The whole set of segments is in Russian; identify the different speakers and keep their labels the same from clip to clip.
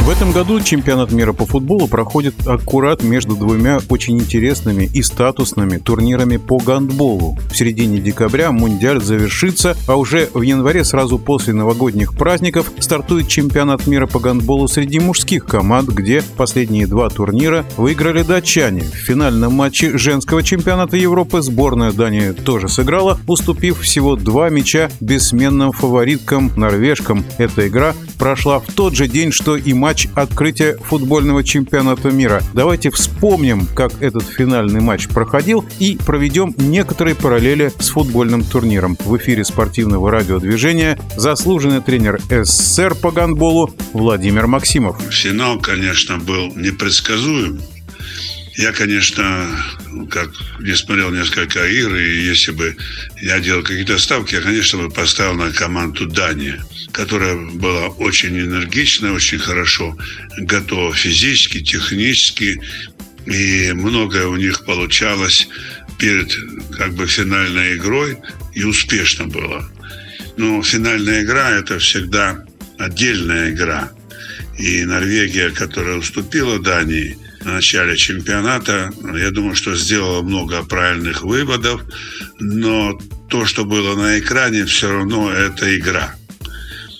Speaker 1: В этом году чемпионат мира по футболу проходит аккурат между двумя очень интересными и статусными турнирами по гандболу. В середине декабря Мундиаль завершится, а уже в январе сразу после новогодних праздников стартует чемпионат мира по гандболу среди мужских команд, где последние два турнира выиграли датчане. В финальном матче женского чемпионата Европы сборная Дании тоже сыграла, уступив всего два мяча бессменным фавориткам норвежкам. Эта игра прошла в тот же день, что и матч матч открытия футбольного чемпионата мира. Давайте вспомним, как этот финальный матч проходил и проведем некоторые параллели с футбольным турниром. В эфире спортивного радиодвижения заслуженный тренер СССР по гандболу Владимир Максимов.
Speaker 2: Финал, конечно, был непредсказуем. Я, конечно, как не смотрел несколько игр, и если бы я делал какие-то ставки, я, конечно, бы поставил на команду Дания, которая была очень энергичная, очень хорошо готова физически, технически, и многое у них получалось перед как бы финальной игрой, и успешно было. Но финальная игра – это всегда отдельная игра. И Норвегия, которая уступила Дании – в начале чемпионата. Я думаю, что сделала много правильных выводов, но то, что было на экране, все равно это игра.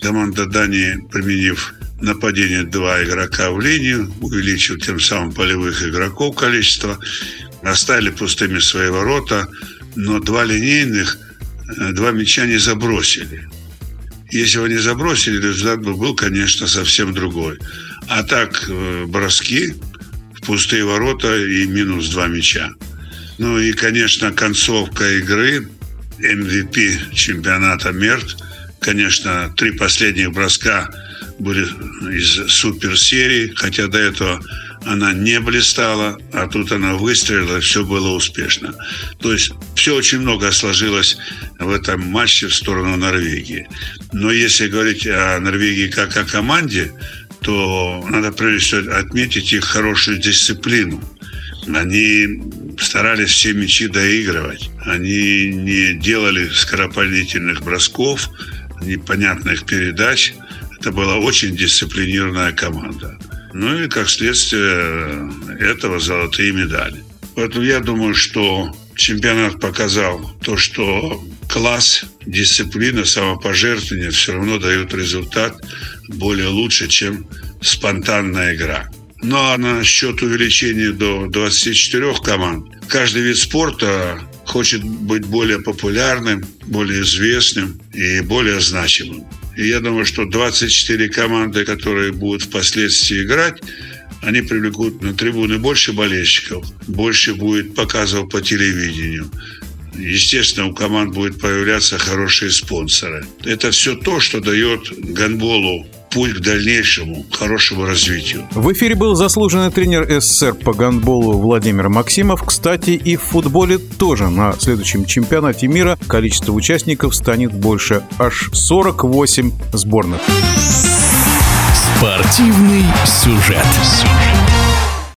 Speaker 2: Команда Дании, применив нападение два игрока в линию, увеличив тем самым полевых игроков количество, оставили пустыми свои ворота, но два линейных, э, два мяча не забросили. Если бы они забросили, результат бы был, конечно, совсем другой. А так, э, броски, пустые ворота и минус два мяча. Ну и, конечно, концовка игры, MVP чемпионата МЕРТ. Конечно, три последних броска были из суперсерии, хотя до этого она не блистала, а тут она выстрелила, все было успешно. То есть все очень много сложилось в этом матче в сторону Норвегии. Но если говорить о Норвегии как о команде, то надо прежде всего отметить их хорошую дисциплину. Они старались все мячи доигрывать. Они не делали скоропалительных бросков, непонятных передач. Это была очень дисциплинированная команда. Ну и как следствие этого золотые медали. Поэтому я думаю, что чемпионат показал то, что класс, дисциплина, самопожертвование все равно дают результат более лучше, чем спонтанная игра. Ну а насчет увеличения до 24 команд, каждый вид спорта хочет быть более популярным, более известным и более значимым. И я думаю, что 24 команды, которые будут впоследствии играть, они привлекут на трибуны больше болельщиков, больше будет показов по телевидению. Естественно, у команд будут появляться хорошие спонсоры. Это все то, что дает гандболу путь к дальнейшему хорошему развитию.
Speaker 1: В эфире был заслуженный тренер СССР по гандболу Владимир Максимов. Кстати, и в футболе тоже на следующем чемпионате мира количество участников станет больше. Аж 48 сборных.
Speaker 3: Спортивный сюжет.